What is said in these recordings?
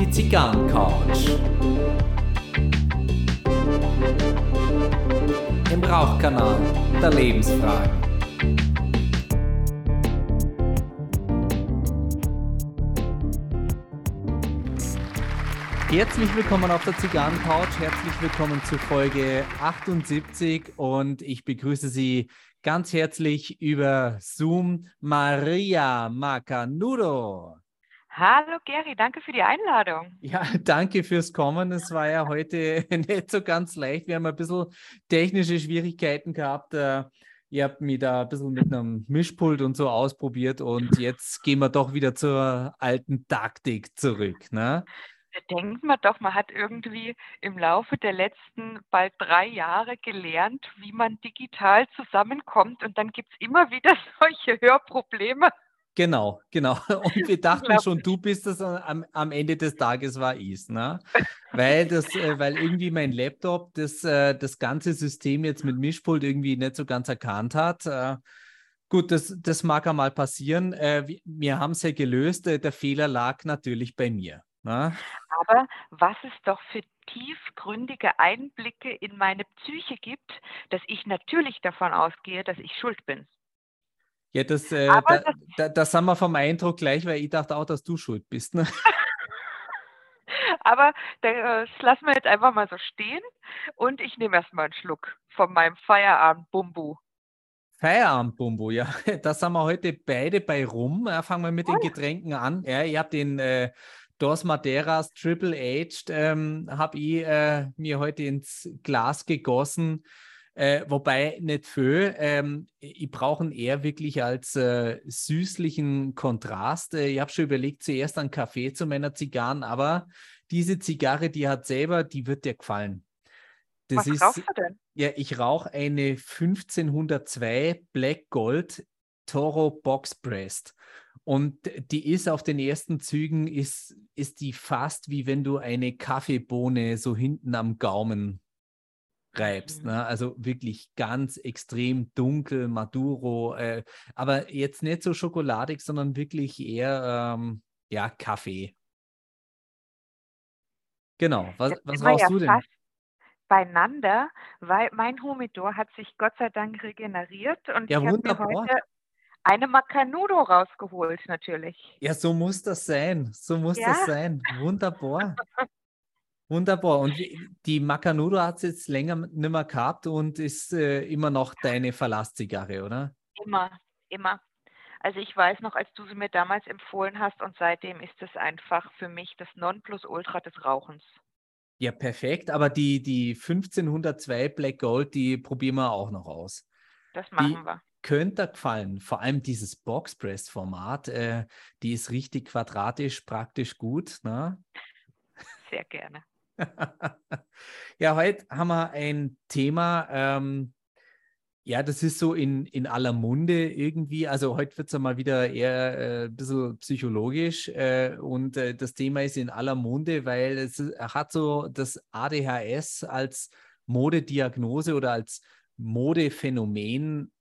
Die Zigarrencouch. Im Rauchkanal der Lebensfragen. Herzlich willkommen auf der Zigarrencouch. Herzlich willkommen zu Folge 78 und ich begrüße Sie ganz herzlich über Zoom Maria Macanudo. Hallo Gary, danke für die Einladung. Ja, danke fürs Kommen. Es war ja heute nicht so ganz leicht. Wir haben ein bisschen technische Schwierigkeiten gehabt. Äh, ihr habt mich da ein bisschen mit einem Mischpult und so ausprobiert und jetzt gehen wir doch wieder zur alten Taktik zurück. Ne? Da denkt man doch, man hat irgendwie im Laufe der letzten bald drei Jahre gelernt, wie man digital zusammenkommt und dann gibt es immer wieder solche Hörprobleme. Genau, genau. Und wir dachten schon, du bist es am, am Ende des Tages war ich ne? Weil das, äh, weil irgendwie mein Laptop das, äh, das ganze System jetzt mit Mischpult irgendwie nicht so ganz erkannt hat. Äh, gut, das, das mag einmal passieren. Wir, wir haben es ja gelöst. Der Fehler lag natürlich bei mir. Ne? Aber was es doch für tiefgründige Einblicke in meine Psyche gibt, dass ich natürlich davon ausgehe, dass ich schuld bin. Ja, das, äh, da, das, da, das haben wir vom Eindruck gleich, weil ich dachte auch, dass du schuld bist. Ne? Aber das lassen wir jetzt einfach mal so stehen und ich nehme erstmal einen Schluck von meinem Feierabend-Bumbu. Feierabend-Bumbu, ja. Das haben wir heute beide bei rum. fangen wir mit den Getränken an. Ja, ich habe den äh, Dos Madeiras Triple Aged, ähm, habe ich äh, mir heute ins Glas gegossen. Äh, wobei nicht viel. Ähm, ich brauche ihn eher wirklich als äh, süßlichen Kontrast. Äh, ich habe schon überlegt, zuerst einen Kaffee zu meiner Zigarren, aber diese Zigarre, die hat selber, die wird dir gefallen. Das Was ist, rauchst du denn? Ja, ich rauche eine 1502 Black Gold Toro Box Pressed. Und die ist auf den ersten Zügen, ist, ist die fast wie wenn du eine Kaffeebohne so hinten am Gaumen reibst. Mhm. Ne? Also wirklich ganz extrem dunkel, Maduro, äh, aber jetzt nicht so schokoladig, sondern wirklich eher ähm, ja, Kaffee. Genau, was, was rauchst ja du denn? beieinander, weil mein Humidor hat sich Gott sei Dank regeneriert und ja, ich habe mir heute eine Macanudo rausgeholt natürlich. Ja, so muss das sein. So muss ja? das sein. Wunderbar. Wunderbar. Und die Macanudo hat es jetzt länger nicht mehr gehabt und ist äh, immer noch deine Verlasszigarre, oder? Immer, immer. Also ich weiß noch, als du sie mir damals empfohlen hast und seitdem ist es einfach für mich das Nonplusultra des Rauchens. Ja, perfekt. Aber die, die 1502 Black Gold, die probieren wir auch noch aus. Das machen die wir. Könnte gefallen. Vor allem dieses Boxpress-Format, äh, die ist richtig quadratisch, praktisch gut. Ne? Sehr gerne. ja, heute haben wir ein Thema, ähm, ja, das ist so in, in aller Munde irgendwie. Also heute wird es mal wieder eher äh, ein bisschen psychologisch äh, und äh, das Thema ist in aller Munde, weil es hat so das ADHS als Modediagnose oder als Modephänomen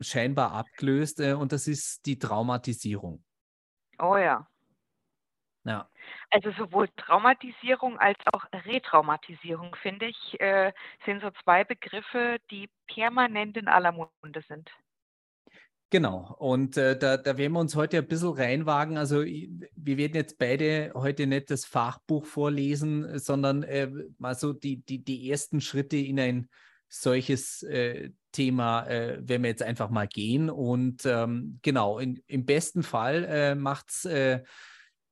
scheinbar abgelöst äh, und das ist die Traumatisierung. Oh ja. Ja. Also sowohl Traumatisierung als auch Retraumatisierung, finde ich, äh, sind so zwei Begriffe, die permanent in aller Munde sind. Genau, und äh, da, da werden wir uns heute ein bisschen reinwagen. Also wir werden jetzt beide heute nicht das Fachbuch vorlesen, sondern äh, mal so die, die, die ersten Schritte in ein solches äh, Thema äh, werden wir jetzt einfach mal gehen. Und ähm, genau, in, im besten Fall äh, macht es äh,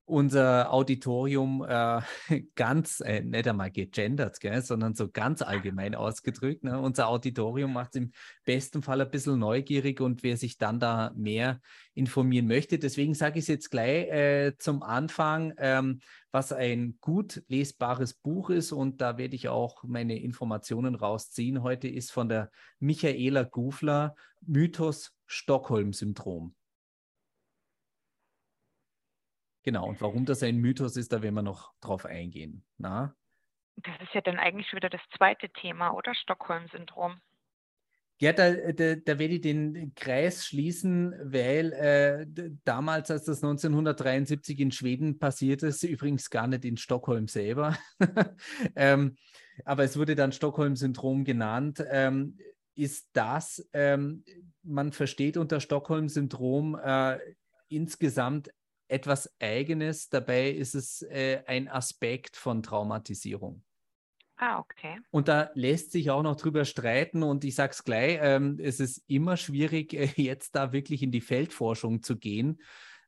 unser Auditorium äh, ganz, äh, nicht einmal gegendert, gell, sondern so ganz allgemein ausgedrückt. Ne? Unser Auditorium macht es im besten Fall ein bisschen neugierig und wer sich dann da mehr informieren möchte. Deswegen sage ich es jetzt gleich äh, zum Anfang, ähm, was ein gut lesbares Buch ist und da werde ich auch meine Informationen rausziehen. Heute ist von der Michaela Gufler Mythos Stockholm-Syndrom. Genau, und warum das ein Mythos ist, da werden wir noch drauf eingehen. Na? Das ist ja dann eigentlich schon wieder das zweite Thema, oder? Stockholm-Syndrom. Ja, da, da, da werde ich den Kreis schließen, weil äh, damals, als das 1973 in Schweden passiert ist, übrigens gar nicht in Stockholm selber, ähm, aber es wurde dann Stockholm-Syndrom genannt, ähm, ist das, ähm, man versteht unter Stockholm-Syndrom äh, insgesamt etwas Eigenes, dabei ist es äh, ein Aspekt von Traumatisierung. Ah, okay. Und da lässt sich auch noch drüber streiten und ich sage es gleich, ähm, es ist immer schwierig, äh, jetzt da wirklich in die Feldforschung zu gehen,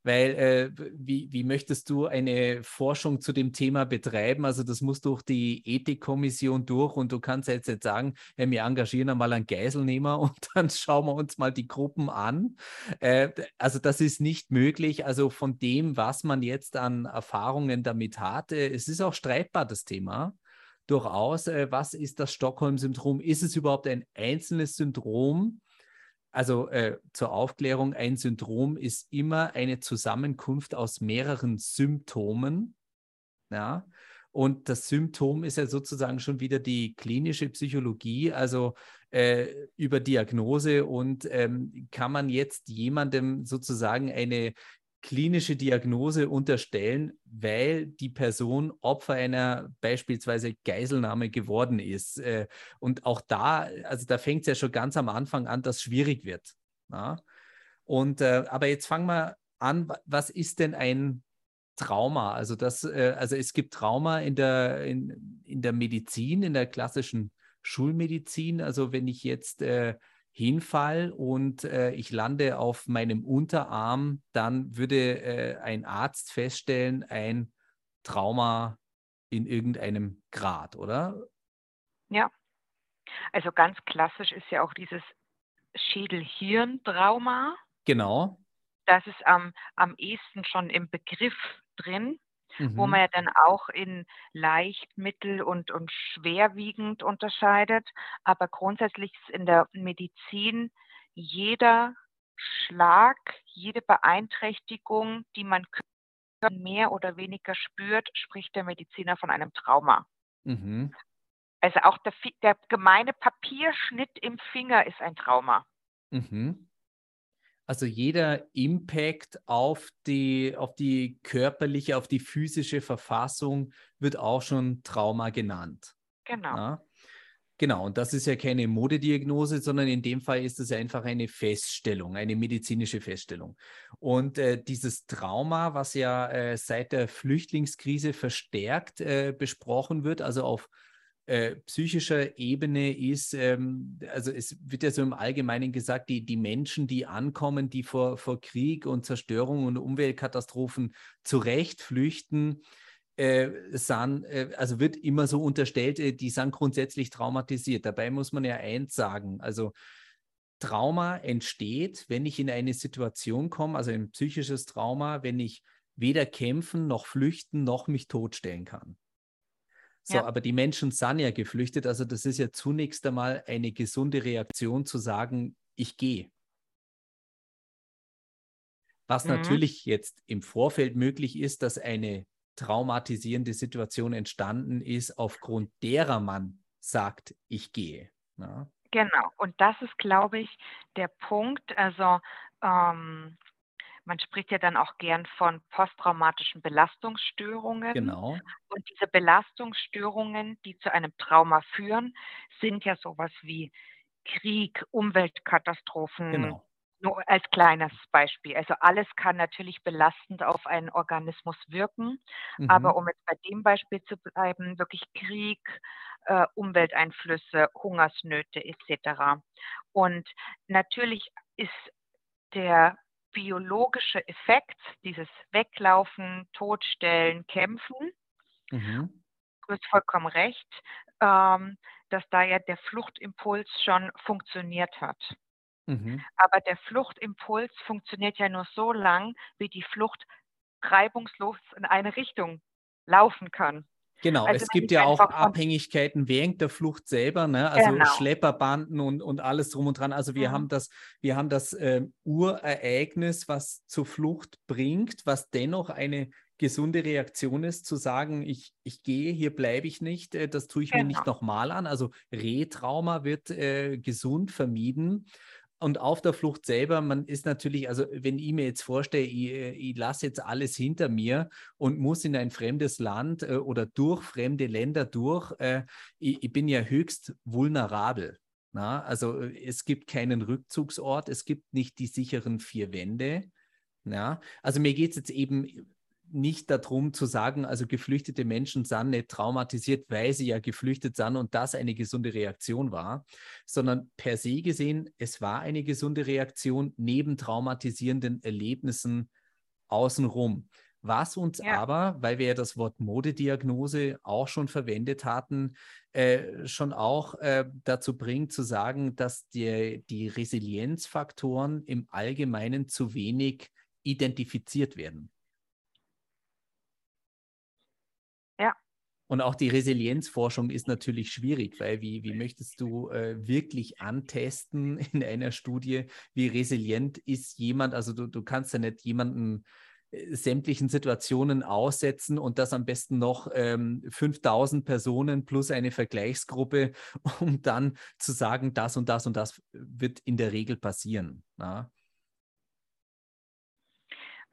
weil äh, wie, wie möchtest du eine Forschung zu dem Thema betreiben? Also das muss durch die Ethikkommission durch und du kannst jetzt nicht sagen, ja, wir engagieren einmal einen Geiselnehmer und dann schauen wir uns mal die Gruppen an. Äh, also das ist nicht möglich. Also von dem, was man jetzt an Erfahrungen damit hat, äh, es ist auch streitbar, das Thema durchaus, äh, was ist das Stockholm-Syndrom? Ist es überhaupt ein einzelnes Syndrom? Also äh, zur Aufklärung, ein Syndrom ist immer eine Zusammenkunft aus mehreren Symptomen. Ja? Und das Symptom ist ja sozusagen schon wieder die klinische Psychologie, also äh, über Diagnose. Und ähm, kann man jetzt jemandem sozusagen eine klinische Diagnose unterstellen, weil die Person Opfer einer beispielsweise Geiselnahme geworden ist. Äh, und auch da, also da fängt es ja schon ganz am Anfang an, dass es schwierig wird. Ja? Und äh, aber jetzt fangen wir an, was ist denn ein Trauma? Also das, äh, also es gibt Trauma in der, in, in der Medizin, in der klassischen Schulmedizin. Also wenn ich jetzt äh, hinfall und äh, ich lande auf meinem Unterarm, dann würde äh, ein Arzt feststellen, ein Trauma in irgendeinem Grad, oder? Ja. Also ganz klassisch ist ja auch dieses Schädel-Hirn-Trauma. Genau. Das ist am, am ehesten schon im Begriff drin mhm. wo man ja dann auch in leicht, mittel und, und schwerwiegend unterscheidet. Aber grundsätzlich ist in der Medizin jeder Schlag, jede Beeinträchtigung, die man mehr oder weniger spürt, spricht der Mediziner von einem Trauma. Mhm. Also auch der, der, gemeine Papierschnitt im Finger ist ein Trauma. Mhm. Also jeder Impact auf die, auf die körperliche, auf die physische Verfassung wird auch schon Trauma genannt. Genau. Ja? Genau, und das ist ja keine Modediagnose, sondern in dem Fall ist es einfach eine Feststellung, eine medizinische Feststellung. Und äh, dieses Trauma, was ja äh, seit der Flüchtlingskrise verstärkt äh, besprochen wird, also auf äh, psychischer Ebene ist, ähm, also es wird ja so im Allgemeinen gesagt, die, die Menschen, die ankommen, die vor, vor Krieg und Zerstörung und Umweltkatastrophen zurecht flüchten, äh, sind, äh, also wird immer so unterstellt, äh, die sind grundsätzlich traumatisiert. Dabei muss man ja eins sagen, also Trauma entsteht, wenn ich in eine Situation komme, also ein psychisches Trauma, wenn ich weder kämpfen noch flüchten noch mich totstellen kann. So, ja. aber die Menschen sind ja geflüchtet. Also das ist ja zunächst einmal eine gesunde Reaktion zu sagen, ich gehe. Was mhm. natürlich jetzt im Vorfeld möglich ist, dass eine traumatisierende Situation entstanden ist, aufgrund derer man sagt, ich gehe. Ja. Genau, und das ist, glaube ich, der Punkt. Also ähm, man spricht ja dann auch gern von posttraumatischen Belastungsstörungen. Genau. Und diese Belastungsstörungen, die zu einem Trauma führen, sind ja sowas wie Krieg, Umweltkatastrophen. Genau. Nur als kleines Beispiel. Also alles kann natürlich belastend auf einen Organismus wirken. Mhm. Aber um jetzt bei dem Beispiel zu bleiben, wirklich Krieg, äh, Umwelteinflüsse, Hungersnöte etc. Und natürlich ist der biologische Effekt, dieses Weglaufen, Totstellen, Kämpfen. Mhm. Du hast vollkommen recht, ähm, dass da ja der Fluchtimpuls schon funktioniert hat. Mhm. Aber der Fluchtimpuls funktioniert ja nur so lang, wie die Flucht reibungslos in eine Richtung laufen kann. Genau, also es gibt ja auch Abhängigkeiten während der Flucht selber, ne? also genau. Schlepperbanden und, und alles drum und dran. Also wir mhm. haben das, wir haben das äh, Urereignis, was zur Flucht bringt, was dennoch eine gesunde Reaktion ist, zu sagen, ich, ich gehe, hier bleibe ich nicht, äh, das tue ich genau. mir nicht genau. nochmal an. Also Retrauma wird äh, gesund vermieden. Und auf der Flucht selber, man ist natürlich, also wenn ich mir jetzt vorstelle, ich, äh, ich lasse jetzt alles hinter mir und muss in ein fremdes Land äh, oder durch fremde Länder durch, äh, ich, ich, bin ja höchst vulnerabel. Na? Also äh, es gibt keinen Rückzugsort, es gibt nicht die sicheren vier Wände. Ja? Also mir geht es jetzt eben nicht darum zu sagen, also geflüchtete Menschen sind nicht traumatisiert, weil sie ja geflüchtet sind und das eine gesunde Reaktion war, sondern per se gesehen, es war eine gesunde Reaktion neben traumatisierenden Erlebnissen außenrum. Was uns ja. aber, weil wir ja das Wort Modediagnose auch schon verwendet hatten, äh, schon auch äh, dazu bringt zu sagen, dass die, die Resilienzfaktoren im Allgemeinen zu wenig identifiziert werden. Und auch die Resilienzforschung ist natürlich schwierig, weil wie, wie möchtest du äh, wirklich antesten in einer Studie, wie resilient ist jemand? Also du, du kannst ja nicht jemanden äh, sämtlichen Situationen aussetzen und das am besten noch ähm, 5000 Personen plus eine Vergleichsgruppe, um dann zu sagen, das und das und das wird in der Regel passieren. Na?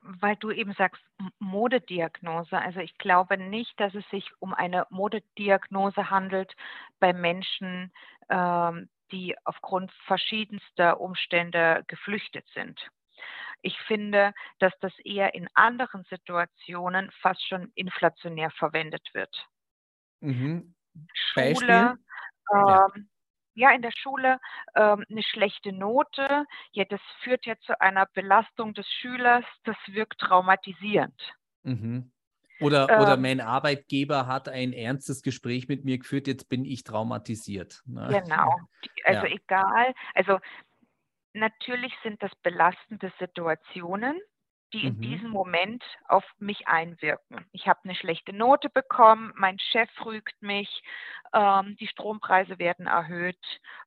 Weil du eben sagst, Modediagnose. Also ich glaube nicht, dass es sich um eine Modediagnose handelt bei Menschen, ähm, die aufgrund verschiedenster Umstände geflüchtet sind. Ich finde, dass das eher in anderen Situationen fast schon inflationär verwendet wird. Mhm. Schule, ähm, ja, in der Schule ähm, eine schlechte Note, ja, das führt ja zu einer Belastung des Schülers, das wirkt traumatisierend. Mhm. Oder, ähm, oder mein Arbeitgeber hat ein ernstes Gespräch mit mir geführt, jetzt bin ich traumatisiert. Ne? Genau, also ja. egal, also natürlich sind das belastende Situationen, die in mhm. diesem Moment auf mich einwirken. Ich habe eine schlechte Note bekommen, mein Chef rügt mich, ähm, die Strompreise werden erhöht,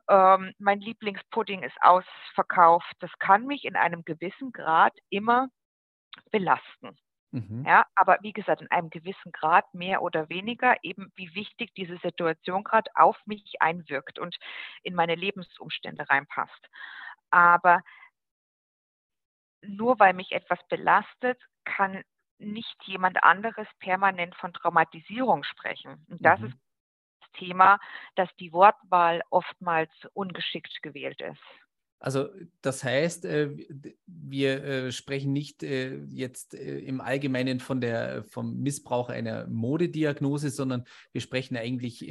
ähm, mein Lieblingspudding ist ausverkauft. Das kann mich in einem gewissen Grad immer belasten. Mhm. Ja, aber wie gesagt, in einem gewissen Grad mehr oder weniger, eben wie wichtig diese Situation gerade auf mich einwirkt und in meine Lebensumstände reinpasst. Aber nur weil mich etwas belastet, kann nicht jemand anderes permanent von Traumatisierung sprechen. Und das mhm. ist das Thema, dass die Wortwahl oftmals ungeschickt gewählt ist. Also das heißt, äh, wir äh, sprechen nicht äh, jetzt im Allgemeinen von der, vom Missbrauch einer Modediagnose, sondern wir sprechen eigentlich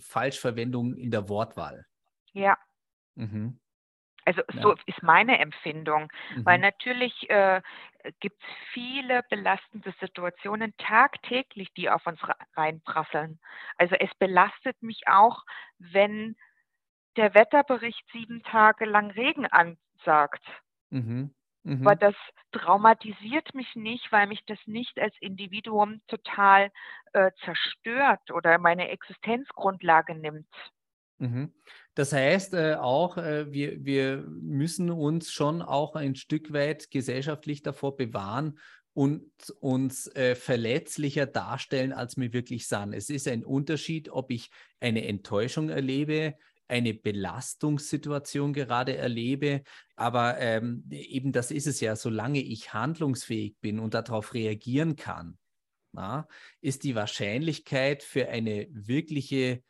Falschverwendung in der Wortwahl. Ja. Mhm. Also ja. so ist meine Empfindung, mhm. weil natürlich äh, gibt es viele belastende Situationen tagtäglich, die auf uns reinprasseln. Also es belastet mich auch, wenn der Wetterbericht sieben Tage lang Regen ansagt. Mhm. Mhm. Weil das traumatisiert mich nicht, weil mich das nicht als Individuum total äh, zerstört oder meine Existenzgrundlage nimmt. Mhm. Das heißt äh, auch, äh, wir, wir müssen uns schon auch ein Stück weit gesellschaftlich davor bewahren und uns äh, verletzlicher darstellen, als wir wirklich sind. Es ist ein Unterschied, ob ich eine Enttäuschung erlebe, eine Belastungssituation gerade erlebe. Aber ähm, eben das ist es ja, solange ich handlungsfähig bin und darauf reagieren kann, na, ist die Wahrscheinlichkeit für eine wirkliche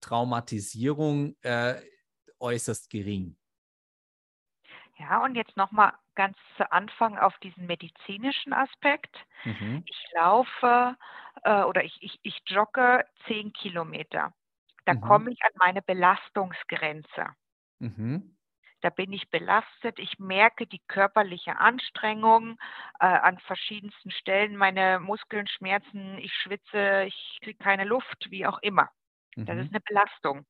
Traumatisierung äh, äußerst gering. Ja, und jetzt nochmal ganz zu Anfang auf diesen medizinischen Aspekt. Mhm. Ich laufe äh, oder ich, ich, ich jogge zehn Kilometer. Da mhm. komme ich an meine Belastungsgrenze. Mhm. Da bin ich belastet. Ich merke die körperliche Anstrengung äh, an verschiedensten Stellen. Meine Muskeln schmerzen, ich schwitze, ich kriege keine Luft, wie auch immer. Das mhm. ist eine Belastung.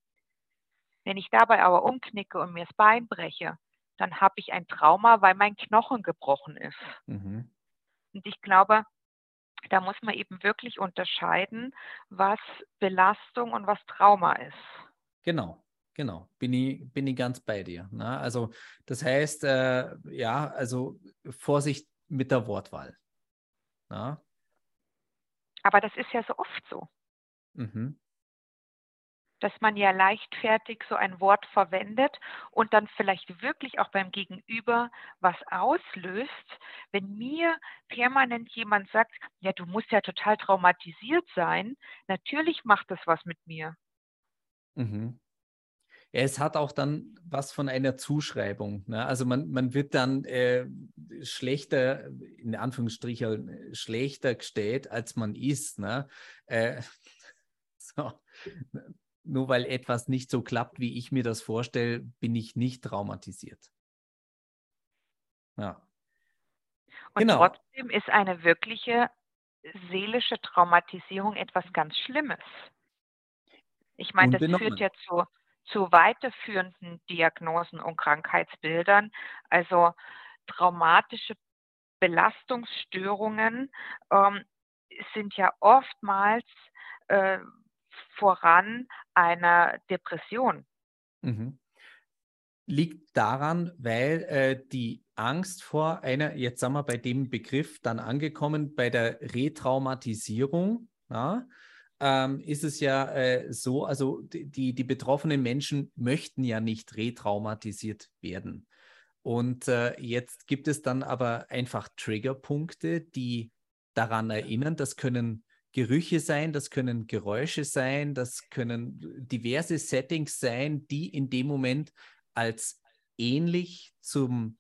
Wenn ich dabei aber umknicke und mir das Bein breche, dann habe ich ein Trauma, weil mein Knochen gebrochen ist. Mhm. Und ich glaube, da muss man eben wirklich unterscheiden, was Belastung und was Trauma ist. Genau, genau. Bin ich, bin ich ganz bei dir. Ne? Also das heißt, äh, ja, also Vorsicht mit der Wortwahl. Na? Aber das ist ja so oft so. Mhm dass man ja leichtfertig so ein Wort verwendet und dann vielleicht wirklich auch beim Gegenüber was auslöst, wenn mir permanent jemand sagt, ja, du musst ja total traumatisiert sein, natürlich macht das was mit mir. Mhm. Es hat auch dann was von einer Zuschreibung. Ne? Also man, man wird dann äh, schlechter, in Anführungsstrichen, schlechter gestellt, als man ist. Ne? Äh, so nur weil etwas nicht so klappt, wie ich mir das vorstelle, bin ich nicht traumatisiert. Ja. Und genau. trotzdem ist eine wirkliche seelische Traumatisierung etwas ganz Schlimmes. Ich meine, das führt ja zu, zu weiterführenden Diagnosen und Krankheitsbildern. Also traumatische Belastungsstörungen ähm, sind ja oftmals äh, voran einer Depression. Mhm. Liegt daran, weil äh, die Angst vor einer, jetzt sagen wir bei dem Begriff dann angekommen, bei der Retraumatisierung, ja, ähm, ist es ja äh, so, also die, die betroffenen Menschen möchten ja nicht retraumatisiert werden. Und äh, jetzt gibt es dann aber einfach Triggerpunkte, die daran erinnern. Das können Gerüche sein, das können Geräusche sein, das können diverse Settings sein, die in dem Moment als ähnlich zum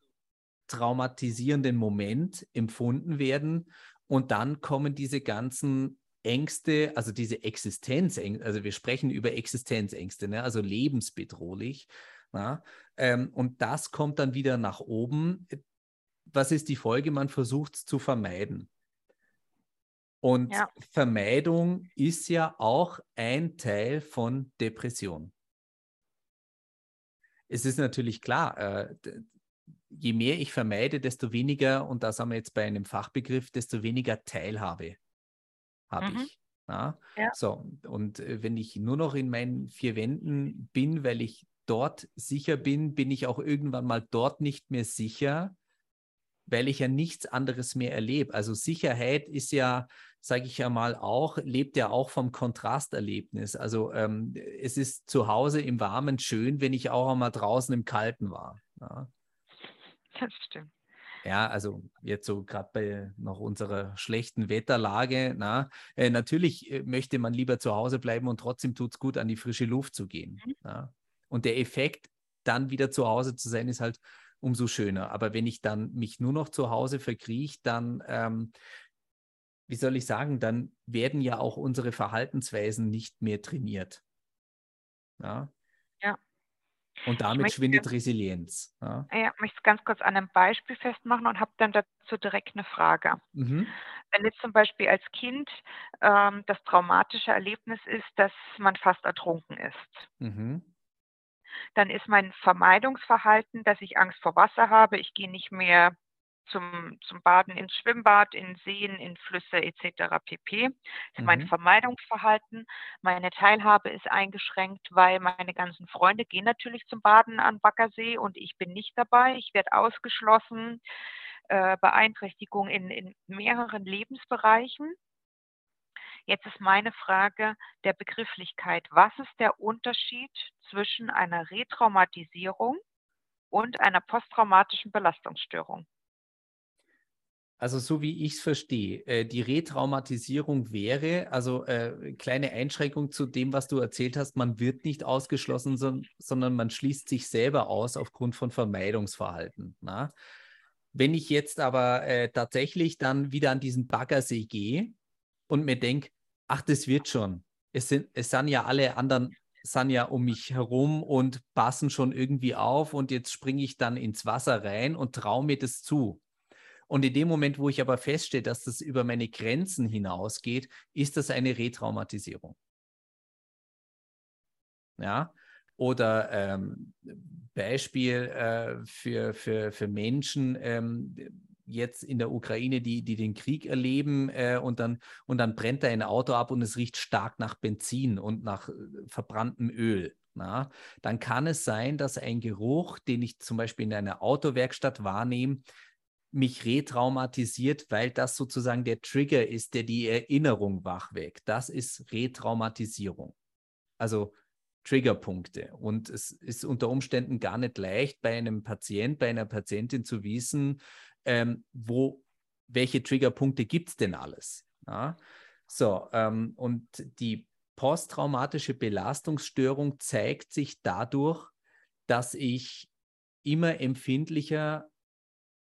traumatisierenden Moment empfunden werden. Und dann kommen diese ganzen Ängste, also diese Existenzängste, also wir sprechen über Existenzängste, ne? also lebensbedrohlich. Ja? Ähm, und das kommt dann wieder nach oben. Was ist die Folge? Man versucht es zu vermeiden. Und ja. Vermeidung ist ja auch ein Teil von Depression. Es ist natürlich klar, äh, je mehr ich vermeide, desto weniger, und da sind wir jetzt bei einem Fachbegriff, desto weniger Teilhabe habe mhm. ich. Ja? So, und äh, wenn ich nur noch in meinen vier Wänden bin, weil ich dort sicher bin, bin ich auch irgendwann mal dort nicht mehr sicher, weil ich ja nichts anderes mehr erlebe. Also Sicherheit ist ja sage ich ja mal auch, lebt ja auch vom Kontrasterlebnis. Also ähm, es ist zu Hause im Warmen schön, wenn ich auch einmal draußen im Kalten war. Ja. Das stimmt. Ja, also jetzt so gerade bei noch unserer schlechten Wetterlage, na, äh, natürlich äh, möchte man lieber zu Hause bleiben und trotzdem tut es gut, an die frische Luft zu gehen. Mhm. Na. Und der Effekt, dann wieder zu Hause zu sein, ist halt umso schöner. Aber wenn ich dann mich nur noch zu Hause verkrieche, dann ähm, wie soll ich sagen, dann werden ja auch unsere Verhaltensweisen nicht mehr trainiert. Ja. ja. Und damit möchte, schwindet Resilienz. Ja, ja ich möchte es ganz kurz an einem Beispiel festmachen und habe dann dazu direkt eine Frage. Mhm. Wenn jetzt zum Beispiel als Kind ähm, das traumatische Erlebnis ist, dass man fast ertrunken ist, mhm. dann ist mein Vermeidungsverhalten, dass ich Angst vor Wasser habe, ich gehe nicht mehr zum, zum Baden ins Schwimmbad, in Seen, in Flüsse etc. pp. Das ist mhm. mein Vermeidungsverhalten. Meine Teilhabe ist eingeschränkt, weil meine ganzen Freunde gehen natürlich zum Baden an Baggersee und ich bin nicht dabei. Ich werde ausgeschlossen. Äh, Beeinträchtigung in, in mehreren Lebensbereichen. Jetzt ist meine Frage der Begrifflichkeit. Was ist der Unterschied zwischen einer Retraumatisierung und einer posttraumatischen Belastungsstörung? Also so wie ich es verstehe, äh, die Retraumatisierung wäre, also äh, kleine Einschränkung zu dem, was du erzählt hast, man wird nicht ausgeschlossen, so, sondern man schließt sich selber aus aufgrund von Vermeidungsverhalten. Na? Wenn ich jetzt aber äh, tatsächlich dann wieder an diesen Baggersee gehe und mir denke, ach, das wird schon. Es sind, es sind ja alle anderen sind ja um mich herum und passen schon irgendwie auf und jetzt springe ich dann ins Wasser rein und traue mir das zu. Und in dem Moment, wo ich aber feststelle, dass das über meine Grenzen hinausgeht, ist das eine Retraumatisierung. Ja, oder ähm, Beispiel äh, für, für, für Menschen ähm, jetzt in der Ukraine, die, die den Krieg erleben äh, und, dann, und dann brennt da ein Auto ab und es riecht stark nach Benzin und nach äh, verbranntem Öl. Na, dann kann es sein, dass ein Geruch, den ich zum Beispiel in einer Autowerkstatt wahrnehme, mich retraumatisiert, weil das sozusagen der Trigger ist, der die Erinnerung wachweckt. Das ist Retraumatisierung. Also Triggerpunkte. Und es ist unter Umständen gar nicht leicht, bei einem Patient, bei einer Patientin zu wissen, ähm, wo, welche Triggerpunkte gibt es denn alles. Ja? So, ähm, und die posttraumatische Belastungsstörung zeigt sich dadurch, dass ich immer empfindlicher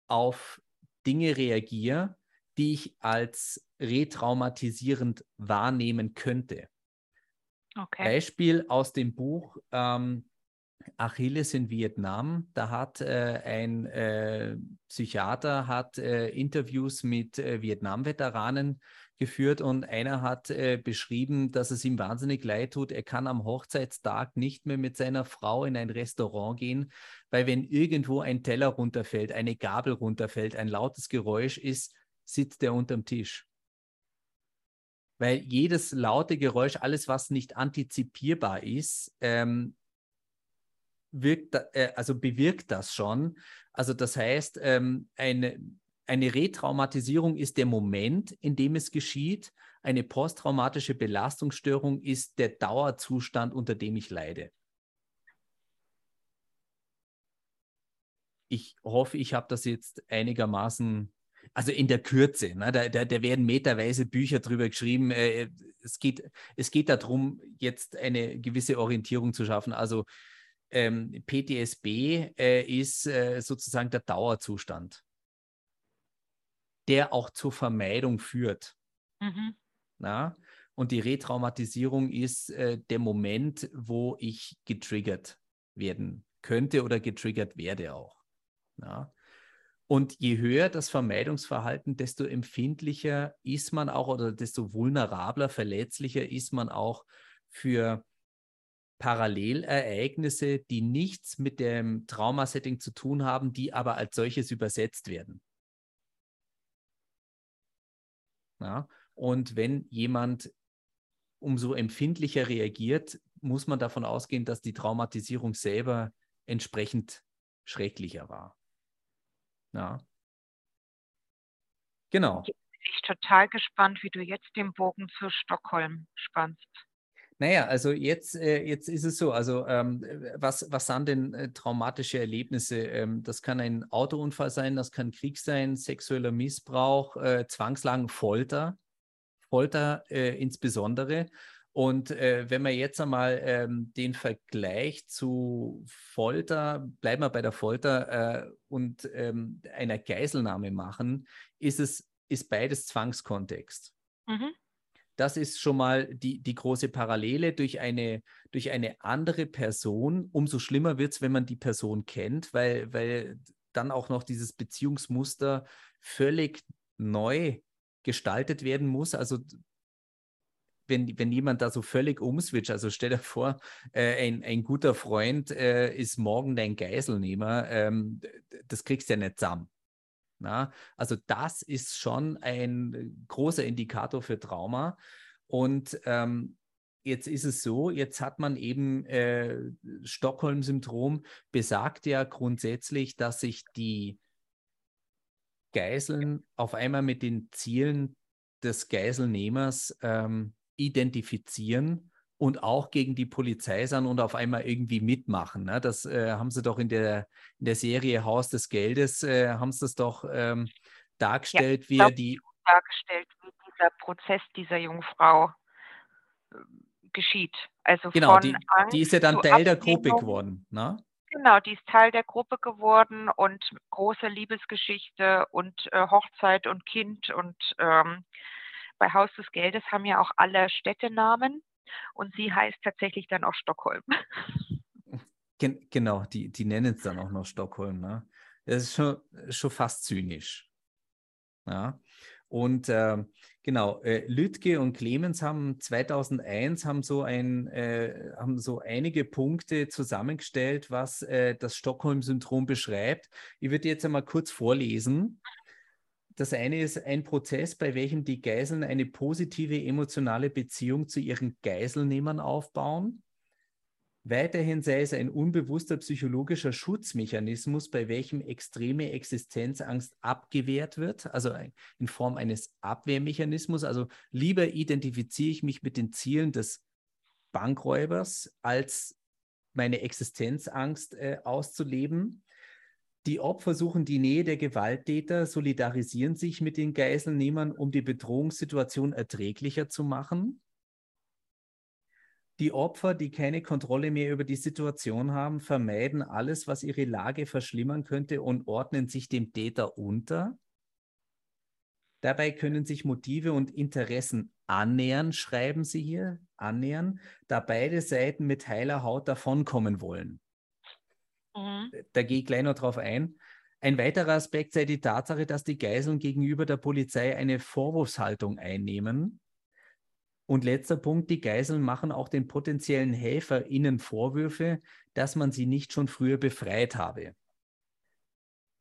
auf Dinge reagiere, die ich als retraumatisierend wahrnehmen könnte. Okay. Beispiel aus dem Buch ähm, Achilles in Vietnam. Da hat äh, ein äh, Psychiater hat äh, Interviews mit äh, Vietnam-Veteranen geführt und einer hat äh, beschrieben, dass es ihm wahnsinnig leid tut. Er kann am Hochzeitstag nicht mehr mit seiner Frau in ein Restaurant gehen, weil wenn irgendwo ein Teller runterfällt, eine Gabel runterfällt, ein lautes Geräusch ist, sitzt er unterm Tisch. Weil jedes laute Geräusch, alles, was nicht antizipierbar ist, ähm, wirkt, äh, also bewirkt das schon. Also das heißt, ähm, eine, eine Retraumatisierung ist der Moment, in dem es geschieht. Eine posttraumatische Belastungsstörung ist der Dauerzustand, unter dem ich leide. Ich hoffe, ich habe das jetzt einigermaßen, also in der Kürze, ne, da, da, da werden meterweise Bücher drüber geschrieben. Äh, es, geht, es geht darum, jetzt eine gewisse Orientierung zu schaffen. Also ähm, PTSB äh, ist äh, sozusagen der Dauerzustand der auch zur Vermeidung führt. Mhm. Na? Und die Retraumatisierung ist äh, der Moment, wo ich getriggert werden könnte oder getriggert werde auch. Na? Und je höher das Vermeidungsverhalten, desto empfindlicher ist man auch oder desto vulnerabler, verletzlicher ist man auch für Parallelereignisse, die nichts mit dem Traumasetting zu tun haben, die aber als solches übersetzt werden. Ja? Und wenn jemand umso empfindlicher reagiert, muss man davon ausgehen, dass die Traumatisierung selber entsprechend schrecklicher war. Ja. Genau. Ich bin total gespannt, wie du jetzt den Bogen zu Stockholm spannst. Naja, also jetzt, äh, jetzt ist es so, also ähm, was, was sind denn äh, traumatische Erlebnisse? Ähm, das kann ein Autounfall sein, das kann Krieg sein, sexueller Missbrauch, äh, Zwangslagen, Folter, Folter äh, insbesondere. Und äh, wenn wir jetzt einmal ähm, den Vergleich zu Folter, bleiben wir bei der Folter äh, und ähm, einer Geiselnahme machen, ist es ist beides Zwangskontext. Mhm. Das ist schon mal die, die große Parallele durch eine, durch eine andere Person. Umso schlimmer wird es, wenn man die Person kennt, weil, weil dann auch noch dieses Beziehungsmuster völlig neu gestaltet werden muss. Also wenn, wenn jemand da so völlig umswitcht, also stell dir vor, äh, ein, ein guter Freund äh, ist morgen dein Geiselnehmer, ähm, das kriegst du ja nicht zusammen. Na? Also das ist schon ein großer Indikator für Trauma. Und ähm, jetzt ist es so, jetzt hat man eben äh, Stockholm-Syndrom, besagt ja grundsätzlich, dass sich die Geiseln auf einmal mit den Zielen des Geiselnehmers ähm, identifizieren und auch gegen die Polizei sind und auf einmal irgendwie mitmachen. Ne? Das äh, haben sie doch in der, in der Serie Haus des Geldes, äh, haben sie das doch ähm, dargestellt, ja, wie die. Dargestellt, wie dieser Prozess dieser Jungfrau äh, geschieht. Also genau, die, die, ist ja dann Teil der Gruppe geworden. Ne? Genau, die ist Teil der Gruppe geworden und große Liebesgeschichte und äh, Hochzeit und Kind und ähm, bei Haus des Geldes haben ja auch alle Städtenamen und sie heißt tatsächlich dann auch Stockholm. Gen genau, die, die nennen es dann auch noch Stockholm. Ne? Das ist schon, schon fast zynisch. Ja. Und äh, genau, äh, Lütke und Clemens haben 2001 haben so, ein, äh, haben so einige Punkte zusammengestellt, was äh, das Stockholm-Syndrom beschreibt. Ich würde jetzt einmal kurz vorlesen. Das eine ist ein Prozess, bei welchem die Geiseln eine positive emotionale Beziehung zu ihren Geiselnehmern aufbauen. Weiterhin sei es ein unbewusster psychologischer Schutzmechanismus, bei welchem extreme Existenzangst abgewehrt wird, also in Form eines Abwehrmechanismus. Also lieber identifiziere ich mich mit den Zielen des Bankräubers, als meine Existenzangst äh, auszuleben. Die Opfer suchen die Nähe der Gewalttäter, solidarisieren sich mit den Geiselnehmern, um die Bedrohungssituation erträglicher zu machen. Die Opfer, die keine Kontrolle mehr über die Situation haben, vermeiden alles, was ihre Lage verschlimmern könnte und ordnen sich dem Täter unter. Dabei können sich Motive und Interessen annähern, schreiben sie hier, annähern, da beide Seiten mit heiler Haut davonkommen wollen. Mhm. Da gehe ich gleich noch drauf ein. Ein weiterer Aspekt sei die Tatsache, dass die Geiseln gegenüber der Polizei eine Vorwurfshaltung einnehmen. Und letzter Punkt, die Geiseln machen auch den potenziellen HelferInnen Vorwürfe, dass man sie nicht schon früher befreit habe.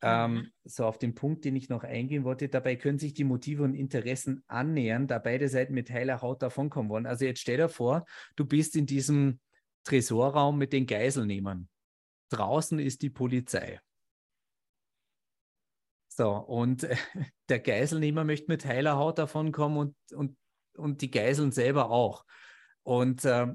Ähm, mhm. so auf den Punkt, den ich noch eingehen wollte, dabei können sich die Motive und Interessen annähern, da beide Seiten mit heiler Haut davonkommen wollen. Also jetzt stell dir vor, du bist in diesem Tresorraum mit den Geiselnehmern. Draußen ist die Polizei. So, und der Geiselnehmer möchte mit heiler Haut davonkommen und, und, und die Geiseln selber auch. Und äh,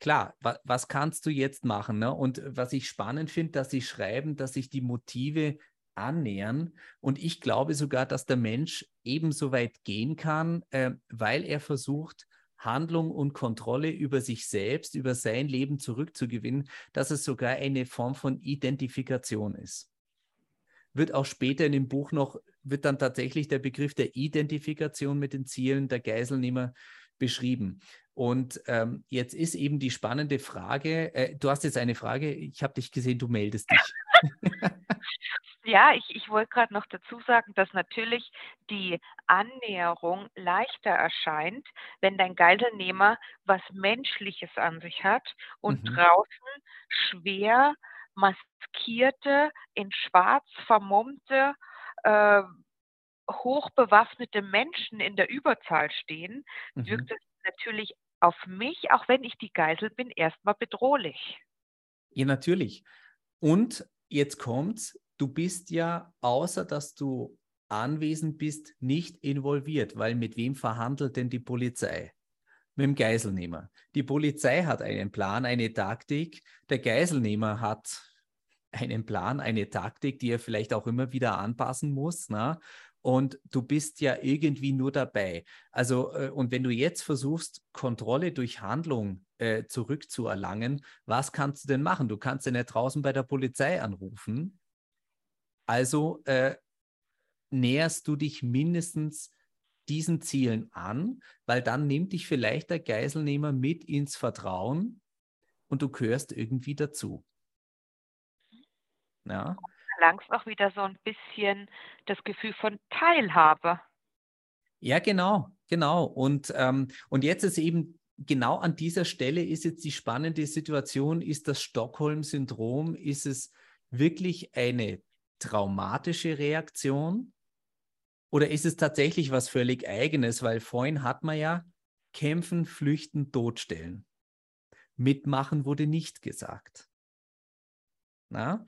klar, wa was kannst du jetzt machen? Ne? Und was ich spannend finde, dass sie schreiben, dass sich die Motive annähern. Und ich glaube sogar, dass der Mensch ebenso weit gehen kann, äh, weil er versucht, Handlung und Kontrolle über sich selbst, über sein Leben zurückzugewinnen, dass es sogar eine Form von Identifikation ist. Wird auch später in dem Buch noch, wird dann tatsächlich der Begriff der Identifikation mit den Zielen der Geiselnehmer beschrieben. Und ähm, jetzt ist eben die spannende Frage, äh, du hast jetzt eine Frage, ich habe dich gesehen, du meldest dich. ja, ich, ich wollte gerade noch dazu sagen, dass natürlich die Annäherung leichter erscheint, wenn dein Geiselnehmer was Menschliches an sich hat und mhm. draußen schwer maskierte, in schwarz vermummte, äh, hochbewaffnete Menschen in der Überzahl stehen, mhm. wirkt es natürlich auf mich, auch wenn ich die Geisel bin, erstmal bedrohlich. Ja, natürlich. Und jetzt kommt's, du bist ja, außer dass du anwesend bist, nicht involviert, weil mit wem verhandelt denn die Polizei? Mit dem Geiselnehmer. Die Polizei hat einen Plan, eine Taktik. Der Geiselnehmer hat einen Plan, eine Taktik, die er vielleicht auch immer wieder anpassen muss. Na? und du bist ja irgendwie nur dabei. Also, äh, und wenn du jetzt versuchst, Kontrolle durch Handlung äh, zurückzuerlangen, was kannst du denn machen? Du kannst ja nicht draußen bei der Polizei anrufen. Also äh, näherst du dich mindestens diesen Zielen an, weil dann nimmt dich vielleicht der Geiselnehmer mit ins Vertrauen und du gehörst irgendwie dazu. Ja erlangst auch wieder so ein bisschen das Gefühl von Teilhabe. Ja, genau, genau. Und, ähm, und jetzt ist eben genau an dieser Stelle ist jetzt die spannende Situation, ist das Stockholm-Syndrom, ist es wirklich eine traumatische Reaktion oder ist es tatsächlich was völlig eigenes? Weil vorhin hat man ja kämpfen, flüchten, totstellen. Mitmachen wurde nicht gesagt. Na?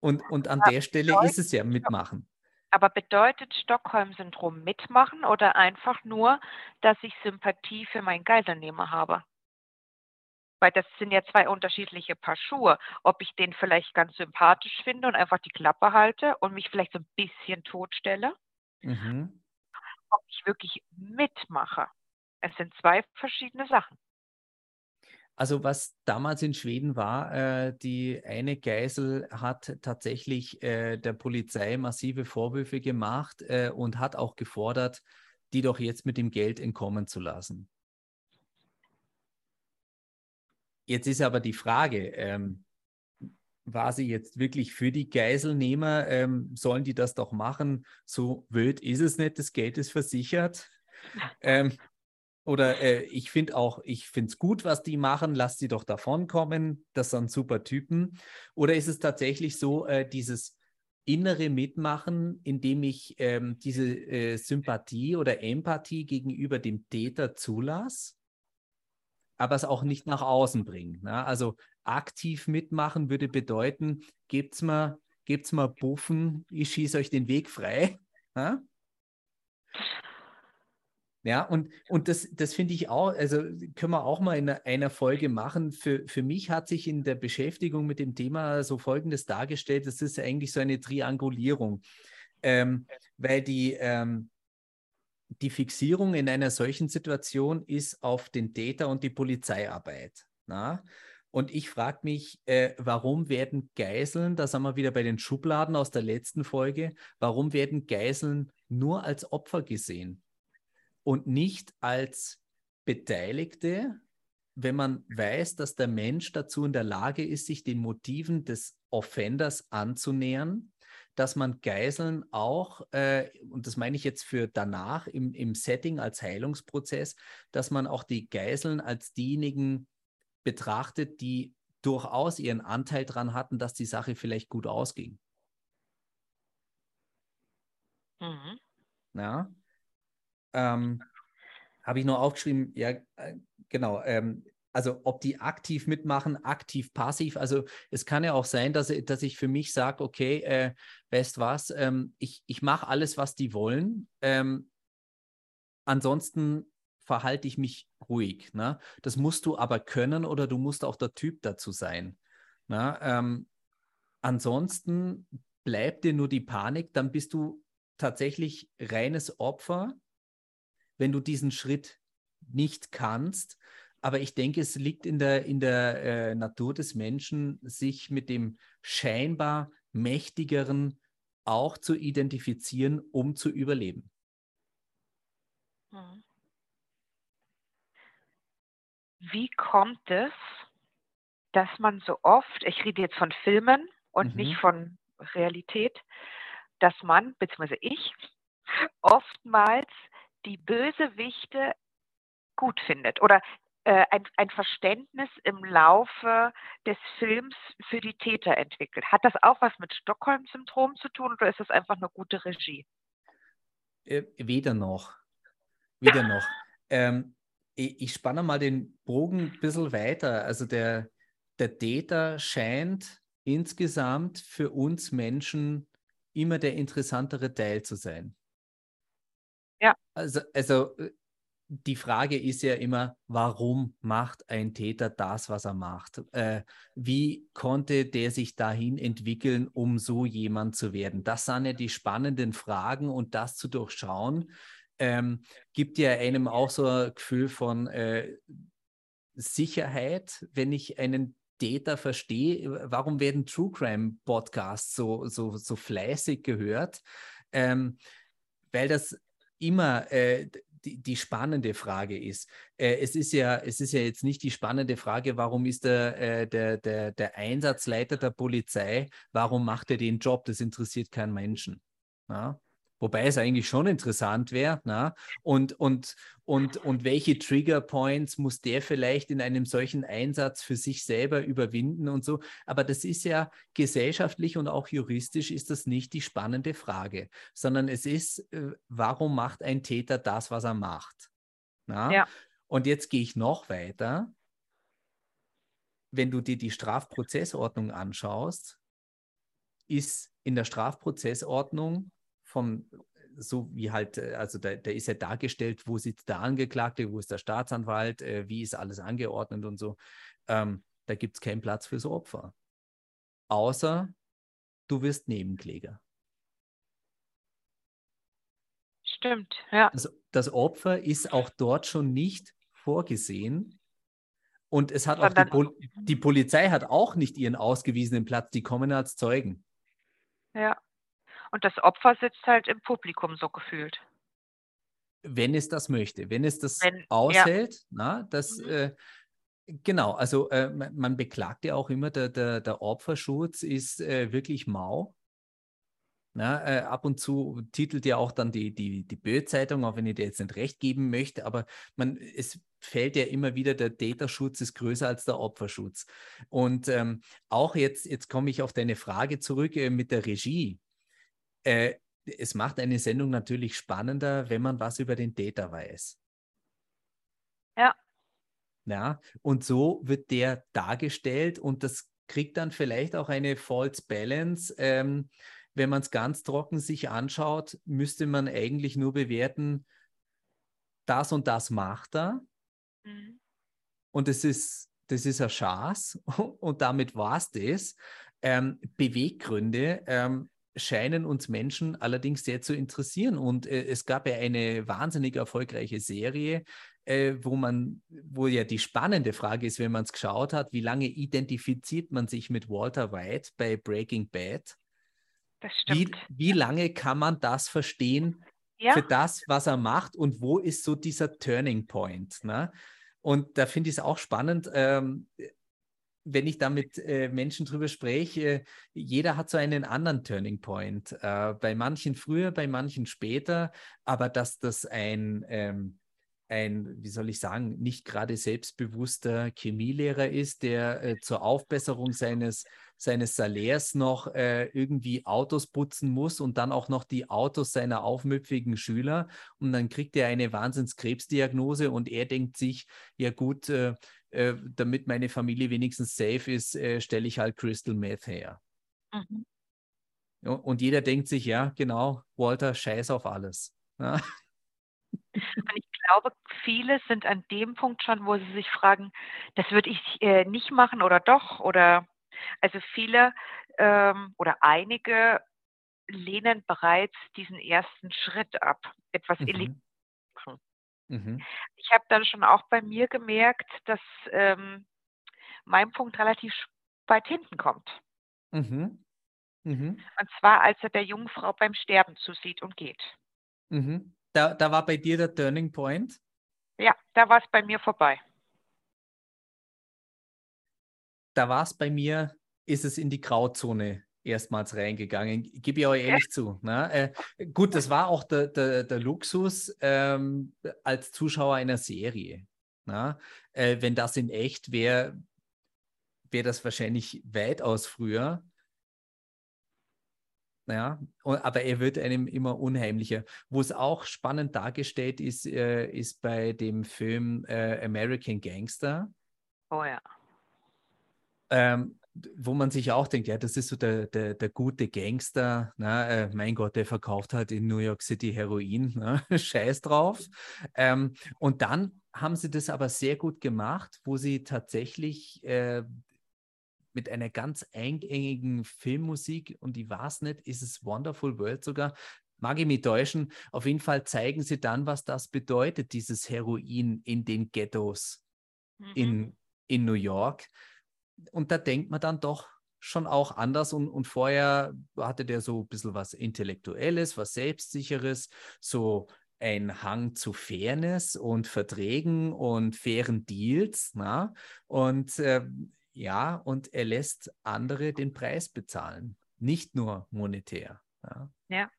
Und, und an der Stelle ist es ja mitmachen. Aber bedeutet Stockholm-Syndrom mitmachen oder einfach nur, dass ich Sympathie für meinen Geiselnehmer habe? Weil das sind ja zwei unterschiedliche Paar Schuhe. Ob ich den vielleicht ganz sympathisch finde und einfach die Klappe halte und mich vielleicht so ein bisschen totstelle. Mhm. Ob ich wirklich mitmache. Es sind zwei verschiedene Sachen. Also was damals in Schweden war, äh, die eine Geisel hat tatsächlich äh, der Polizei massive Vorwürfe gemacht äh, und hat auch gefordert, die doch jetzt mit dem Geld entkommen zu lassen. Jetzt ist aber die Frage, ähm, war sie jetzt wirklich für die Geiselnehmer? Ähm, sollen die das doch machen? So wild ist es nicht, das Geld ist versichert. Ähm, oder äh, ich finde auch, ich finde es gut, was die machen, lass sie doch davonkommen, das sind super Typen. Oder ist es tatsächlich so, äh, dieses innere Mitmachen, indem ich ähm, diese äh, Sympathie oder Empathie gegenüber dem Täter zulasse? Aber es auch nicht nach außen bringen. Ne? Also aktiv mitmachen würde bedeuten, gebt's mal, gebt's mal Buffen, ich schieße euch den Weg frei. Ne? Ja, und, und das, das finde ich auch, also können wir auch mal in einer Folge machen. Für, für mich hat sich in der Beschäftigung mit dem Thema so Folgendes dargestellt. Das ist eigentlich so eine Triangulierung, ähm, weil die, ähm, die Fixierung in einer solchen Situation ist auf den Täter und die Polizeiarbeit. Na? Und ich frage mich, äh, warum werden Geiseln, da sind wir wieder bei den Schubladen aus der letzten Folge, warum werden Geiseln nur als Opfer gesehen? und nicht als Beteiligte, wenn man weiß, dass der Mensch dazu in der Lage ist, sich den Motiven des Offenders anzunähern, dass man Geiseln auch, äh, und das meine ich jetzt für danach im, im Setting als Heilungsprozess, dass man auch die Geiseln als diejenigen betrachtet, die durchaus ihren Anteil daran hatten, dass die Sache vielleicht gut ausging. Mhm. Ja, ähm, Habe ich nur aufgeschrieben, ja, äh, genau. Ähm, also ob die aktiv mitmachen, aktiv, passiv. Also es kann ja auch sein, dass, dass ich für mich sage, okay, äh, weißt was, ähm, ich, ich mache alles, was die wollen. Ähm, ansonsten verhalte ich mich ruhig. Ne? Das musst du aber können oder du musst auch der Typ dazu sein. Ne? Ähm, ansonsten bleibt dir nur die Panik, dann bist du tatsächlich reines Opfer wenn du diesen Schritt nicht kannst. Aber ich denke, es liegt in der, in der äh, Natur des Menschen, sich mit dem scheinbar mächtigeren auch zu identifizieren, um zu überleben. Hm. Wie kommt es, dass man so oft, ich rede jetzt von Filmen und mhm. nicht von Realität, dass man, beziehungsweise ich, oftmals die Bösewichte gut findet oder ein, ein Verständnis im Laufe des Films für die Täter entwickelt. Hat das auch was mit Stockholm-Syndrom zu tun oder ist das einfach eine gute Regie? Äh, weder noch. Weder noch. Ähm, ich, ich, spanne mal den Bogen ein bisschen weiter. Also der, der Täter scheint insgesamt für uns Menschen immer der interessantere Teil zu sein. Ja. Also, also äh, die Frage ist ja immer, warum macht ein Täter das, was er macht? Äh, wie konnte der sich dahin entwickeln, um so jemand zu werden? Das sind ja die spannenden Fragen und das zu durchschauen, ähm, gibt ja einem auch so ein Gefühl von äh, Sicherheit, wenn ich einen Täter verstehe. Warum werden True Crime Podcasts so, so, so fleißig gehört? Ähm, weil das immer äh, die, die, spannende Frage ist. Äh, es, ist ja, es ist ja jetzt nicht die spannende Frage, warum ist der, äh, der, der, der Einsatzleiter der Polizei, warum macht er den Job? Das interessiert keinen Menschen. Ja? Wobei es eigentlich schon interessant wäre. Und, und, und, und welche Trigger Points muss der vielleicht in einem solchen Einsatz für sich selber überwinden und so. Aber das ist ja gesellschaftlich und auch juristisch ist das nicht die spannende Frage, sondern es ist, äh, warum macht ein Täter das, was er macht? Ja. Und jetzt gehe ich noch weiter. Wenn du dir die Strafprozessordnung anschaust, ist in der Strafprozessordnung vom, so wie halt, äh, also da, da, ist ja dargestellt, wo sitzt der Angeklagte, wo ist der Staatsanwalt, äh, wie ist alles angeordnet und so. Ähm, da gibt es keinen Platz fürs Opfer. Außer du wirst Nebenkläger. Stimmt, ja. Das, das Opfer ist auch dort schon nicht vorgesehen. Und es hat Sondern, auch die, Pol die Polizei hat auch nicht ihren ausgewiesenen Platz, die kommen als Zeugen. Ja. Und das Opfer sitzt halt im Publikum so gefühlt. Wenn es das möchte, wenn es das wenn, aushält, ja. na, das, mhm. äh, genau, also äh, man, beklagt ja auch immer, der, der, der Opferschutz ist äh, wirklich mau. Na, äh, ab und zu titelt ja auch dann die, die, die Bild-Zeitung, auch wenn ich dir jetzt nicht recht geben möchte, aber man, es fällt ja immer wieder, der Täterschutz ist größer als der Opferschutz. Und ähm, auch jetzt, jetzt komme ich auf deine Frage zurück äh, mit der Regie. Äh, es macht eine Sendung natürlich spannender, wenn man was über den Täter weiß. Ja. Ja, und so wird der dargestellt und das kriegt dann vielleicht auch eine False Balance. Ähm, wenn man es ganz trocken sich anschaut, müsste man eigentlich nur bewerten, das und das macht er. Mhm. Und es ist, das ist ein Schatz und damit war es das. Ähm, Beweggründe ähm, scheinen uns Menschen allerdings sehr zu interessieren. Und äh, es gab ja eine wahnsinnig erfolgreiche Serie, äh, wo man, wo ja die spannende Frage ist, wenn man es geschaut hat, wie lange identifiziert man sich mit Walter White bei Breaking Bad? Das stimmt. Wie, wie lange kann man das verstehen ja. für das, was er macht und wo ist so dieser Turning Point? Ne? Und da finde ich es auch spannend. Ähm, wenn ich da mit äh, Menschen drüber spreche, jeder hat so einen anderen Turning Point. Äh, bei manchen früher, bei manchen später, aber dass das ein, ähm, ein, wie soll ich sagen, nicht gerade selbstbewusster Chemielehrer ist, der äh, zur Aufbesserung seines, seines Salärs noch äh, irgendwie Autos putzen muss und dann auch noch die Autos seiner aufmüpfigen Schüler. Und dann kriegt er eine Wahnsinnskrebsdiagnose und er denkt sich, ja gut, äh, damit meine Familie wenigstens safe ist, äh, stelle ich halt Crystal Meth her. Mhm. Und jeder denkt sich, ja, genau, Walter, scheiß auf alles. Ja. Und ich glaube, viele sind an dem Punkt schon, wo sie sich fragen, das würde ich äh, nicht machen oder doch. Oder also viele ähm, oder einige lehnen bereits diesen ersten Schritt ab, etwas mhm. Mhm. Ich habe dann schon auch bei mir gemerkt, dass ähm, mein Punkt relativ weit hinten kommt. Mhm. Mhm. Und zwar, als er der jungen Frau beim Sterben zusieht und geht. Mhm. Da, da war bei dir der Turning Point? Ja, da war es bei mir vorbei. Da war es bei mir, ist es in die Grauzone erstmals reingegangen. Gebe ich auch ehrlich zu. Ne? Äh, gut, das war auch der, der, der Luxus ähm, als Zuschauer einer Serie. Ne? Äh, wenn das in echt wäre, wäre das wahrscheinlich weitaus früher. Ja, aber er wird einem immer unheimlicher. Wo es auch spannend dargestellt ist, äh, ist bei dem Film äh, American Gangster. Oh ja. Ähm, wo man sich auch denkt, ja, das ist so der, der, der gute Gangster, na, äh, mein Gott, der verkauft halt in New York City Heroin, ne? scheiß drauf. Ähm, und dann haben sie das aber sehr gut gemacht, wo sie tatsächlich äh, mit einer ganz eingängigen Filmmusik, und die war es nicht, ist es Wonderful World sogar, mag ich mich täuschen, auf jeden Fall zeigen sie dann, was das bedeutet, dieses Heroin in den Ghettos mhm. in, in New York und da denkt man dann doch schon auch anders und, und vorher hatte der so ein bisschen was Intellektuelles, was Selbstsicheres, so ein Hang zu Fairness und Verträgen und fairen Deals. Na? Und äh, ja, und er lässt andere den Preis bezahlen, nicht nur monetär. Ja. ja.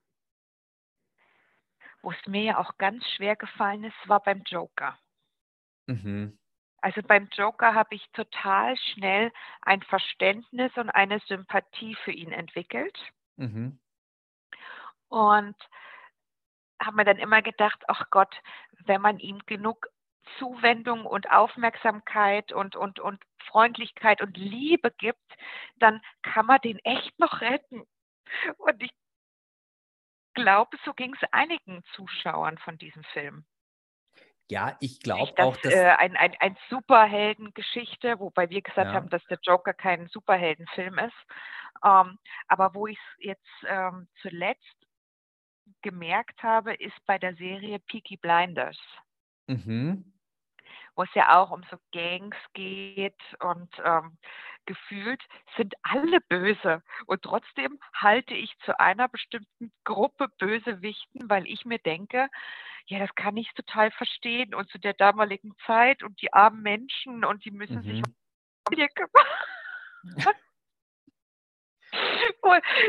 Wo es mir ja auch ganz schwer gefallen ist, war beim Joker. Mhm. Also beim Joker habe ich total schnell ein Verständnis und eine Sympathie für ihn entwickelt. Mhm. Und habe mir dann immer gedacht, ach Gott, wenn man ihm genug Zuwendung und Aufmerksamkeit und, und, und Freundlichkeit und Liebe gibt, dann kann man den echt noch retten. Und ich glaube, so ging es einigen Zuschauern von diesem Film. Ja, ich glaube auch, dass. Äh, ein, ein, ein Superheldengeschichte, wobei wir gesagt ja. haben, dass der Joker kein Superheldenfilm ist. Ähm, aber wo ich es jetzt ähm, zuletzt gemerkt habe, ist bei der Serie Peaky Blinders. Mhm. Wo es ja auch um so Gangs geht und ähm, gefühlt sind alle böse. Und trotzdem halte ich zu einer bestimmten Gruppe Bösewichten, weil ich mir denke, ja, das kann ich total verstehen und zu der damaligen Zeit und die armen Menschen und die müssen mhm. sich um ihr kümmern.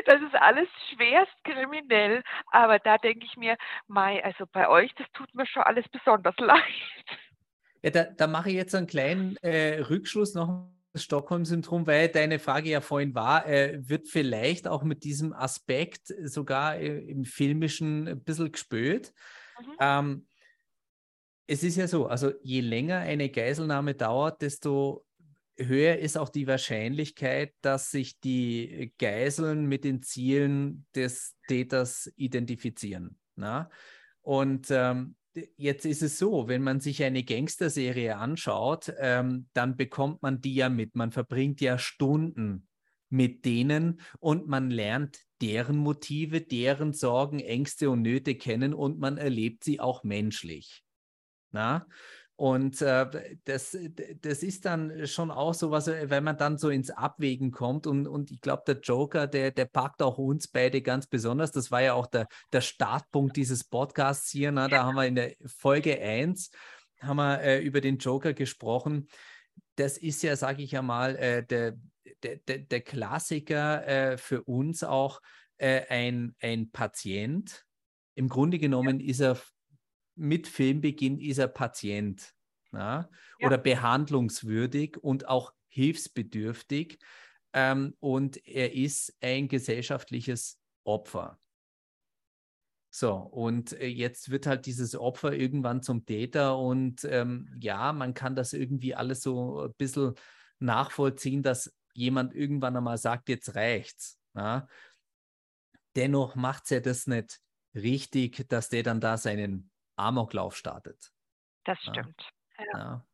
das ist alles schwerst kriminell, aber da denke ich mir, Mai, also bei euch, das tut mir schon alles besonders leid. Ja, da, da mache ich jetzt einen kleinen äh, Rückschluss noch Stockholm-Syndrom, weil deine Frage ja vorhin war, äh, wird vielleicht auch mit diesem Aspekt sogar äh, im Filmischen ein bisschen gespült. Mhm. Ähm, es ist ja so, also je länger eine Geiselnahme dauert, desto höher ist auch die Wahrscheinlichkeit, dass sich die Geiseln mit den Zielen des Täters identifizieren. Na? Und ähm, jetzt ist es so, wenn man sich eine Gangsterserie anschaut, ähm, dann bekommt man die ja mit. Man verbringt ja Stunden mit denen und man lernt deren Motive, deren Sorgen, Ängste und Nöte kennen und man erlebt sie auch menschlich. Na? Und äh, das, das ist dann schon auch so was, äh, wenn man dann so ins Abwägen kommt. Und, und ich glaube, der Joker, der, der packt auch uns beide ganz besonders. Das war ja auch der, der Startpunkt dieses Podcasts hier. Na? Da haben wir in der Folge 1 haben wir, äh, über den Joker gesprochen. Das ist ja, sage ich ja mal, äh, der, der, der, der Klassiker äh, für uns auch äh, ein, ein Patient. Im Grunde genommen ist er mit Filmbeginn ist er Patient ja, ja. oder behandlungswürdig und auch hilfsbedürftig. Ähm, und er ist ein gesellschaftliches Opfer. So, und äh, jetzt wird halt dieses Opfer irgendwann zum Täter und ähm, ja, man kann das irgendwie alles so ein bisschen nachvollziehen, dass jemand irgendwann einmal sagt, jetzt reicht's. Ja? Dennoch macht ja das nicht richtig, dass der dann da seinen Amoklauf startet. Das stimmt. Ja. ja.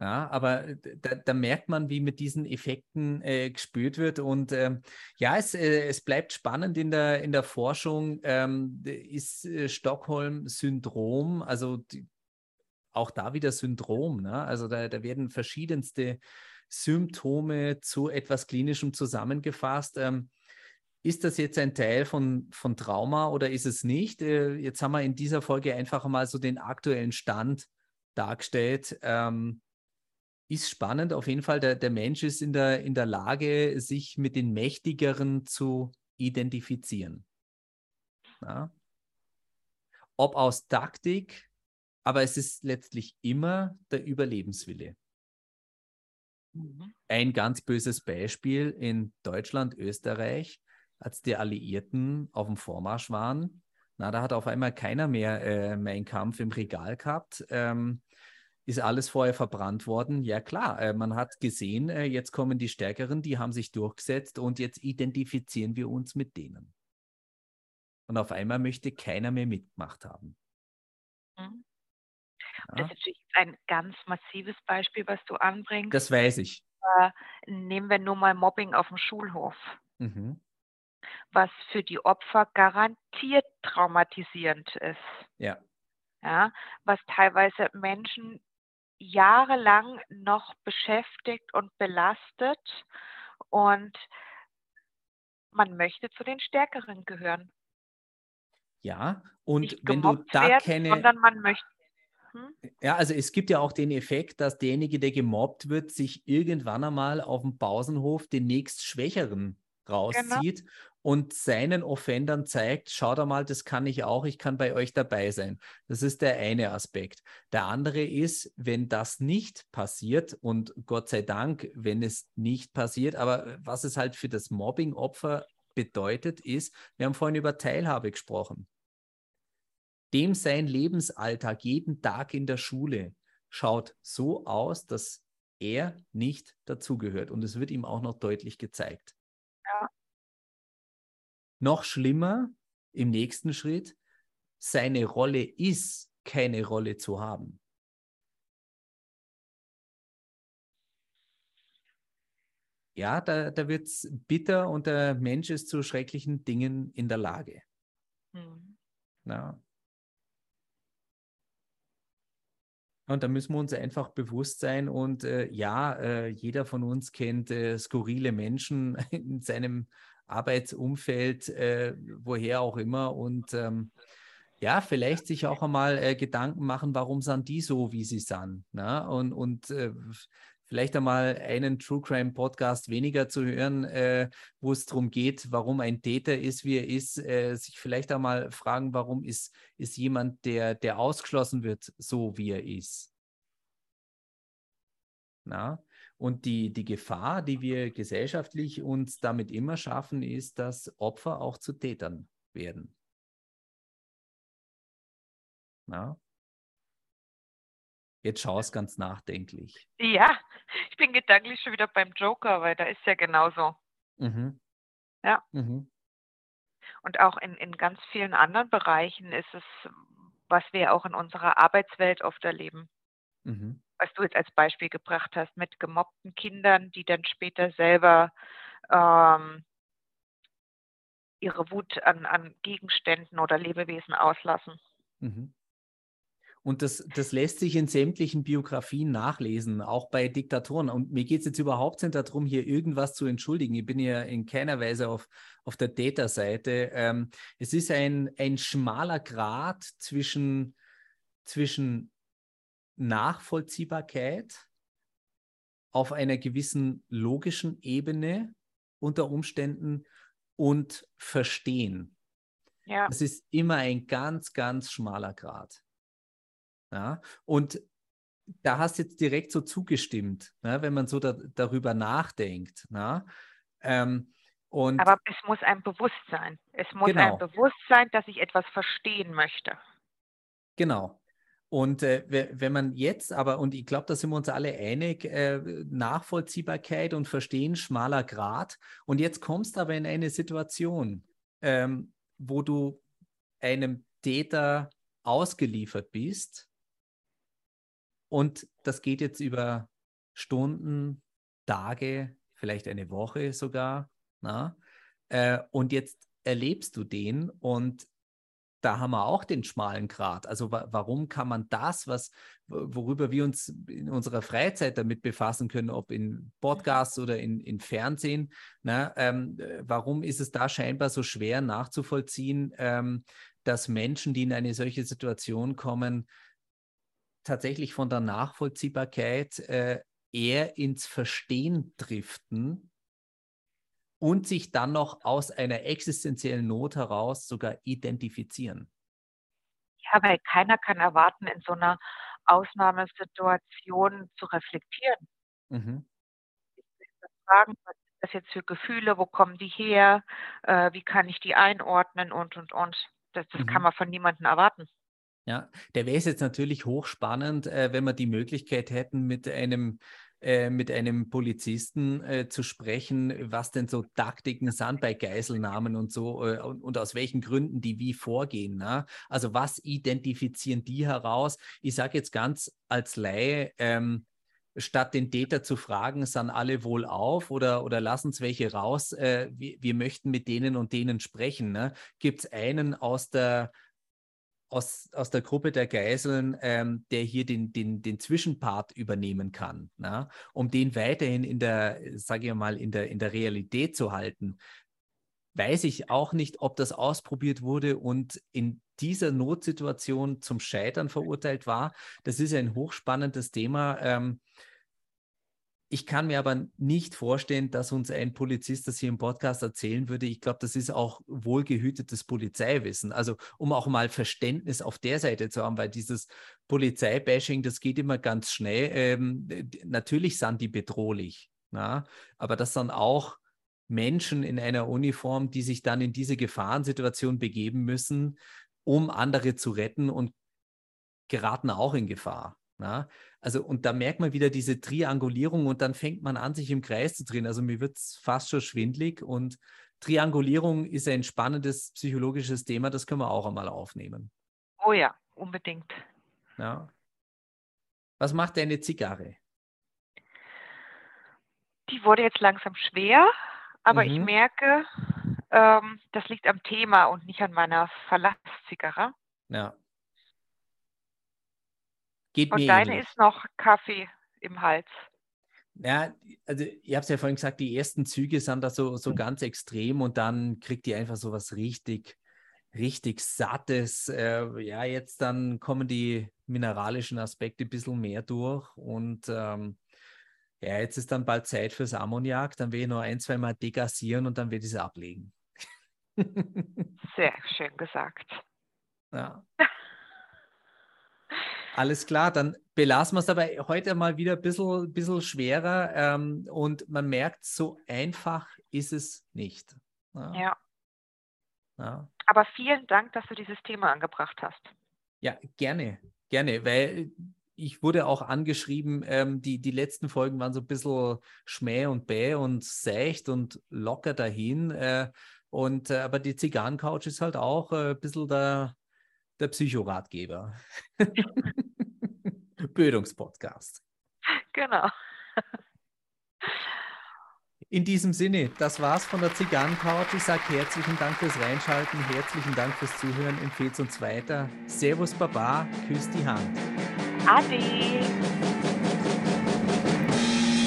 Ja, aber äh, da, da, merkt man, wie mit diesen Effekten äh, gespürt wird. Und ähm, ja, es, äh, es bleibt spannend in der, in der Forschung. Ähm, ist äh, Stockholm-Syndrom, also die, auch da wieder Syndrom. Ne? Also da, da werden verschiedenste Symptome zu etwas Klinischem zusammengefasst. Ähm, ist das jetzt ein Teil von, von Trauma oder ist es nicht? Äh, jetzt haben wir in dieser Folge einfach mal so den aktuellen Stand dargestellt. Ähm, ist spannend auf jeden Fall. Der, der Mensch ist in der, in der Lage, sich mit den Mächtigeren zu identifizieren. Ja. Ob aus Taktik, aber es ist letztlich immer der Überlebenswille. Mhm. Ein ganz böses Beispiel in Deutschland, Österreich als die Alliierten auf dem Vormarsch waren, na, da hat auf einmal keiner mehr äh, Mein Kampf im Regal gehabt. Ähm, ist alles vorher verbrannt worden? Ja klar, äh, man hat gesehen, äh, jetzt kommen die Stärkeren, die haben sich durchgesetzt und jetzt identifizieren wir uns mit denen. Und auf einmal möchte keiner mehr mitgemacht haben. Mhm. Ja. Das ist natürlich ein ganz massives Beispiel, was du anbringst. Das weiß ich. Äh, nehmen wir nur mal Mobbing auf dem Schulhof. Mhm was für die Opfer garantiert traumatisierend ist. Ja. Ja, was teilweise Menschen jahrelang noch beschäftigt und belastet und man möchte zu den Stärkeren gehören. Ja, und Nicht wenn du da werden, keine. Sondern man möchte. Hm? Ja, also es gibt ja auch den Effekt, dass derjenige, der gemobbt wird, sich irgendwann einmal auf dem Pausenhof den nächst Schwächeren. Rauszieht genau und seinen Offendern zeigt, schaut einmal, das kann ich auch, ich kann bei euch dabei sein. Das ist der eine Aspekt. Der andere ist, wenn das nicht passiert und Gott sei Dank, wenn es nicht passiert, aber was es halt für das Mobbing-Opfer bedeutet, ist, wir haben vorhin über Teilhabe gesprochen. Dem sein Lebensalltag jeden Tag in der Schule schaut so aus, dass er nicht dazugehört und es wird ihm auch noch deutlich gezeigt. Noch schlimmer im nächsten Schritt, seine Rolle ist, keine Rolle zu haben. Ja, da, da wird es bitter und der Mensch ist zu schrecklichen Dingen in der Lage. Mhm. Ja. Und da müssen wir uns einfach bewusst sein. Und äh, ja, äh, jeder von uns kennt äh, skurrile Menschen in seinem Arbeitsumfeld, äh, woher auch immer. Und ähm, ja, vielleicht sich auch einmal äh, Gedanken machen, warum sind die so, wie sie sind. Ne? Und, und äh, vielleicht einmal einen True Crime Podcast weniger zu hören, äh, wo es darum geht, warum ein Täter ist, wie er ist, äh, sich vielleicht einmal fragen, warum ist, ist jemand, der, der ausgeschlossen wird, so wie er ist. Na? Und die, die Gefahr, die wir gesellschaftlich uns damit immer schaffen, ist, dass Opfer auch zu Tätern werden. Ja. Jetzt schaust ganz nachdenklich. Ja, ich bin gedanklich schon wieder beim Joker, weil da ist ja genauso. Mhm. Ja. Mhm. Und auch in, in ganz vielen anderen Bereichen ist es, was wir auch in unserer Arbeitswelt oft erleben. Mhm. Was du jetzt als Beispiel gebracht hast mit gemobbten Kindern, die dann später selber ähm, ihre Wut an, an Gegenständen oder Lebewesen auslassen. Mhm. Und das, das lässt sich in sämtlichen Biografien nachlesen, auch bei Diktatoren. Und mir geht es jetzt überhaupt nicht darum, hier irgendwas zu entschuldigen. Ich bin ja in keiner Weise auf, auf der Täterseite. Ähm, es ist ein, ein schmaler Grad zwischen, zwischen Nachvollziehbarkeit auf einer gewissen logischen Ebene unter Umständen und Verstehen. Ja. Das ist immer ein ganz, ganz schmaler Grad. Ja? Und da hast du jetzt direkt so zugestimmt, ne? wenn man so da, darüber nachdenkt. Ne? Ähm, und Aber es muss ein Bewusstsein. Es muss genau. ein Bewusstsein, dass ich etwas verstehen möchte. Genau. Und äh, wenn man jetzt aber, und ich glaube, da sind wir uns alle einig, äh, Nachvollziehbarkeit und Verstehen, schmaler Grad. Und jetzt kommst du aber in eine Situation, ähm, wo du einem Täter ausgeliefert bist und das geht jetzt über Stunden, Tage, vielleicht eine Woche sogar. Na? Äh, und jetzt erlebst du den und da haben wir auch den schmalen Grat. Also wa warum kann man das, was, worüber wir uns in unserer Freizeit damit befassen können, ob in Podcasts oder in, in Fernsehen, na, ähm, warum ist es da scheinbar so schwer nachzuvollziehen, ähm, dass Menschen, die in eine solche Situation kommen, tatsächlich von der Nachvollziehbarkeit äh, eher ins Verstehen driften und sich dann noch aus einer existenziellen Not heraus sogar identifizieren. Ja, weil keiner kann erwarten, in so einer Ausnahmesituation zu reflektieren. Mhm. Fragen, was sind das jetzt für Gefühle, wo kommen die her, äh, wie kann ich die einordnen und, und, und. Das, das mhm. kann man von niemandem erwarten. Ja, der wäre es jetzt natürlich hochspannend, äh, wenn wir die Möglichkeit hätten, mit einem äh, mit einem Polizisten äh, zu sprechen, was denn so Taktiken sind bei Geiselnahmen und so äh, und, und, aus welchen Gründen die wie vorgehen. Ne? Also was identifizieren die heraus? Ich sage jetzt ganz als Laie, ähm, statt den Täter zu fragen, sind alle wohl auf oder, oder lassen es welche raus, äh, wir, wir, möchten mit denen und denen sprechen. Ne? Gibt es einen aus der aus, aus der Gruppe der Geiseln, ähm, der hier den, den, den Zwischenpart übernehmen kann, na? um den weiterhin in der, sage ich mal, in der, in der Realität zu halten. Weiß ich auch nicht, ob das ausprobiert wurde und in dieser Notsituation zum Scheitern verurteilt war. Das ist ein hochspannendes Thema. Ähm, ich kann mir aber nicht vorstellen, dass uns ein Polizist das hier im Podcast erzählen würde. Ich glaube, das ist auch wohlgehütetes Polizeiwissen. Also um auch mal Verständnis auf der Seite zu haben, weil dieses Polizeibashing, das geht immer ganz schnell. Ähm, natürlich sind die bedrohlich, na? aber das sind auch Menschen in einer Uniform, die sich dann in diese Gefahrensituation begeben müssen, um andere zu retten und geraten auch in Gefahr. Na? Also, und da merkt man wieder diese Triangulierung und dann fängt man an, sich im Kreis zu drehen. Also mir wird es fast schon schwindlig und Triangulierung ist ein spannendes psychologisches Thema, das können wir auch einmal aufnehmen. Oh ja, unbedingt. Ja. Was macht deine Zigarre? Die wurde jetzt langsam schwer, aber mhm. ich merke, ähm, das liegt am Thema und nicht an meiner Verlasszigarre. Ja. Geht Und deine ähnlich. ist noch Kaffee im Hals. Ja, also ich habe es ja vorhin gesagt, die ersten Züge sind da so, so ganz extrem und dann kriegt die einfach so was richtig, richtig Sattes. Äh, ja, jetzt dann kommen die mineralischen Aspekte ein bisschen mehr durch und ähm, ja, jetzt ist dann bald Zeit fürs Ammoniak, dann will ich noch ein, zwei Mal degassieren und dann werde ich sie ablegen. Sehr schön gesagt. Ja. Alles klar, dann belassen wir es aber heute mal wieder ein bisschen, bisschen schwerer ähm, und man merkt, so einfach ist es nicht. Ja. ja. ja. Aber vielen Dank, dass du dieses Thema angebracht hast. Ja, gerne, gerne, weil ich wurde auch angeschrieben, ähm, die, die letzten Folgen waren so ein bisschen schmäh und bäh und seicht und locker dahin. Äh, und, äh, aber die Zigarrencouch ist halt auch äh, ein bisschen der, der Psychoratgeber. Bildungspodcast. Genau. In diesem Sinne, das war's von der Zigarrencouch. Ich sage herzlichen Dank fürs Reinschalten, herzlichen Dank fürs Zuhören. Empfehlt uns weiter. Servus Baba, küsst die Hand. Ade.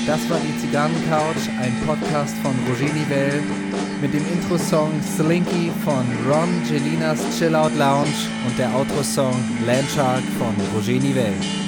Das war die Zigarrencouch, ein Podcast von Roger Nivelle mit dem Intro-Song Slinky von Ron Gelinas Chill Out Lounge und der Outro-Song Landshark von Roger Nivelle.